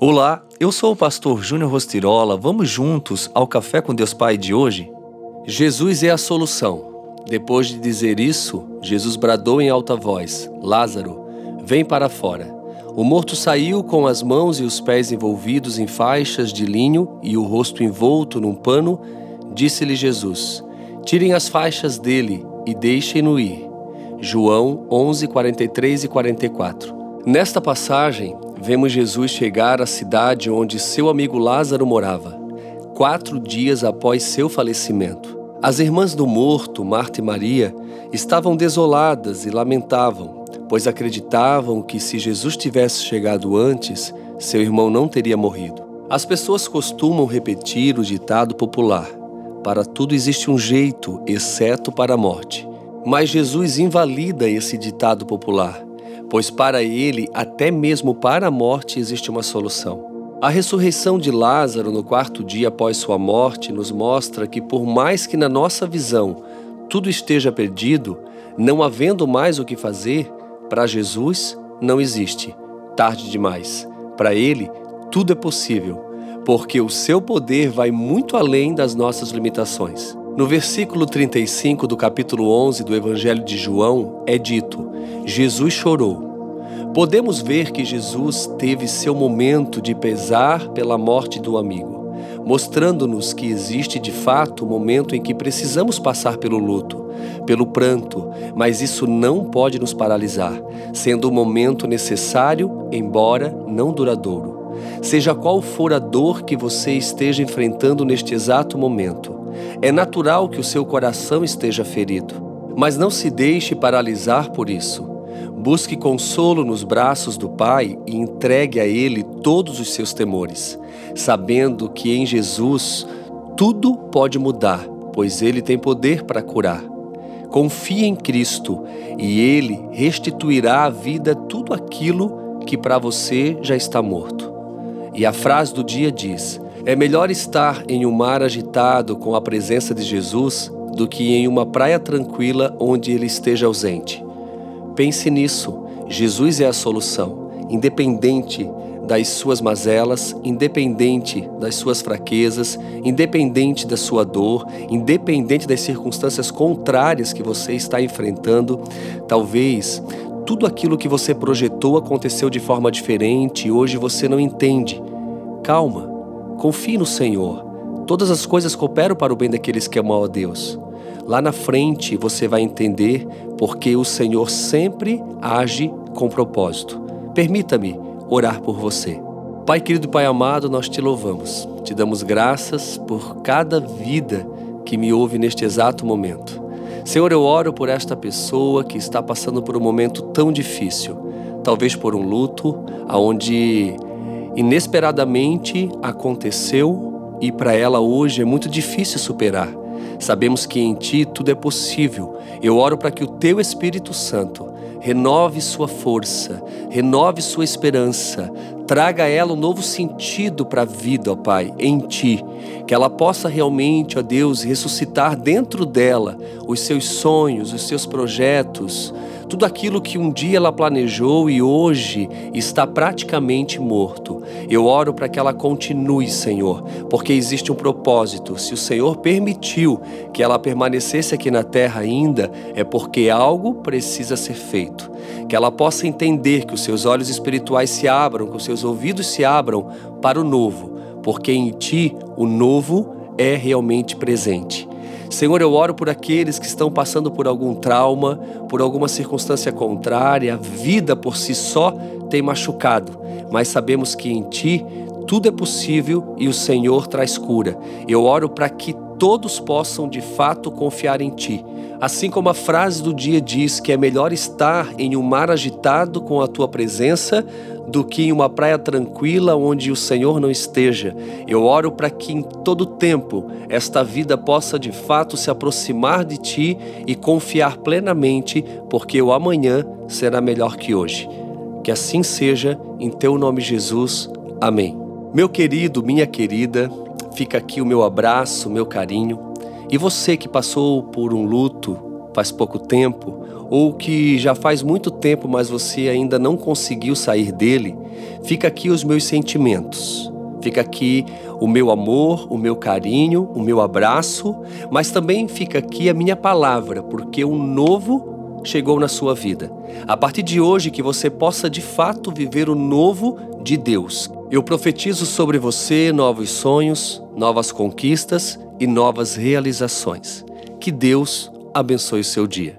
Olá, eu sou o pastor Júnior Rostirola. Vamos juntos ao Café com Deus Pai de hoje? Jesus é a solução. Depois de dizer isso, Jesus bradou em alta voz: Lázaro, vem para fora. O morto saiu com as mãos e os pés envolvidos em faixas de linho e o rosto envolto num pano. Disse-lhe Jesus: Tirem as faixas dele e deixem-no ir. João 11, 43 e 44. Nesta passagem, vemos Jesus chegar à cidade onde seu amigo Lázaro morava, quatro dias após seu falecimento. As irmãs do morto, Marta e Maria, estavam desoladas e lamentavam, pois acreditavam que se Jesus tivesse chegado antes, seu irmão não teria morrido. As pessoas costumam repetir o ditado popular: para tudo existe um jeito, exceto para a morte. Mas Jesus invalida esse ditado popular pois para ele, até mesmo para a morte, existe uma solução. A ressurreição de Lázaro no quarto dia após sua morte nos mostra que, por mais que na nossa visão tudo esteja perdido, não havendo mais o que fazer, para Jesus não existe tarde demais. Para ele, tudo é possível, porque o seu poder vai muito além das nossas limitações. No versículo 35 do capítulo 11 do Evangelho de João é dito: Jesus chorou. Podemos ver que Jesus teve seu momento de pesar pela morte do amigo, mostrando-nos que existe de fato o momento em que precisamos passar pelo luto, pelo pranto, mas isso não pode nos paralisar, sendo o momento necessário, embora não duradouro. Seja qual for a dor que você esteja enfrentando neste exato momento, é natural que o seu coração esteja ferido, mas não se deixe paralisar por isso. Busque consolo nos braços do Pai e entregue a Ele todos os seus temores, sabendo que em Jesus tudo pode mudar, pois Ele tem poder para curar. Confie em Cristo e Ele restituirá à vida tudo aquilo que para você já está morto. E a frase do dia diz: é melhor estar em um mar agitado com a presença de Jesus do que em uma praia tranquila onde ele esteja ausente. Pense nisso. Jesus é a solução, independente das suas mazelas, independente das suas fraquezas, independente da sua dor, independente das circunstâncias contrárias que você está enfrentando. Talvez tudo aquilo que você projetou aconteceu de forma diferente e hoje você não entende. Calma, Confie no Senhor. Todas as coisas cooperam para o bem daqueles que amam a Deus. Lá na frente você vai entender porque o Senhor sempre age com propósito. Permita-me orar por você. Pai querido, Pai amado, nós te louvamos. Te damos graças por cada vida que me ouve neste exato momento. Senhor, eu oro por esta pessoa que está passando por um momento tão difícil, talvez por um luto, aonde inesperadamente aconteceu e para ela hoje é muito difícil superar. Sabemos que em Ti tudo é possível. Eu oro para que o Teu Espírito Santo renove sua força, renove sua esperança, traga a ela um novo sentido para a vida, ó Pai, em Ti. Que ela possa realmente, ó Deus, ressuscitar dentro dela os seus sonhos, os seus projetos, tudo aquilo que um dia ela planejou e hoje está praticamente morto. Eu oro para que ela continue, Senhor, porque existe um propósito. Se o Senhor permitiu que ela permanecesse aqui na terra ainda, é porque algo precisa ser feito. Que ela possa entender que os seus olhos espirituais se abram, que os seus ouvidos se abram para o novo, porque em ti o novo é realmente presente. Senhor, eu oro por aqueles que estão passando por algum trauma, por alguma circunstância contrária, a vida por si só tem machucado, mas sabemos que em Ti tudo é possível e o Senhor traz cura. Eu oro para que todos possam de fato confiar em Ti. Assim como a frase do dia diz que é melhor estar em um mar agitado com a Tua presença do que em uma praia tranquila onde o Senhor não esteja. Eu oro para que em todo tempo esta vida possa de fato se aproximar de Ti e confiar plenamente, porque o amanhã será melhor que hoje. Que assim seja, em Teu nome, Jesus. Amém. Meu querido, minha querida, Fica aqui o meu abraço, o meu carinho. E você que passou por um luto faz pouco tempo, ou que já faz muito tempo, mas você ainda não conseguiu sair dele, fica aqui os meus sentimentos. Fica aqui o meu amor, o meu carinho, o meu abraço, mas também fica aqui a minha palavra, porque o novo chegou na sua vida. A partir de hoje, que você possa de fato viver o novo de Deus. Eu profetizo sobre você novos sonhos, novas conquistas e novas realizações. Que Deus abençoe o seu dia.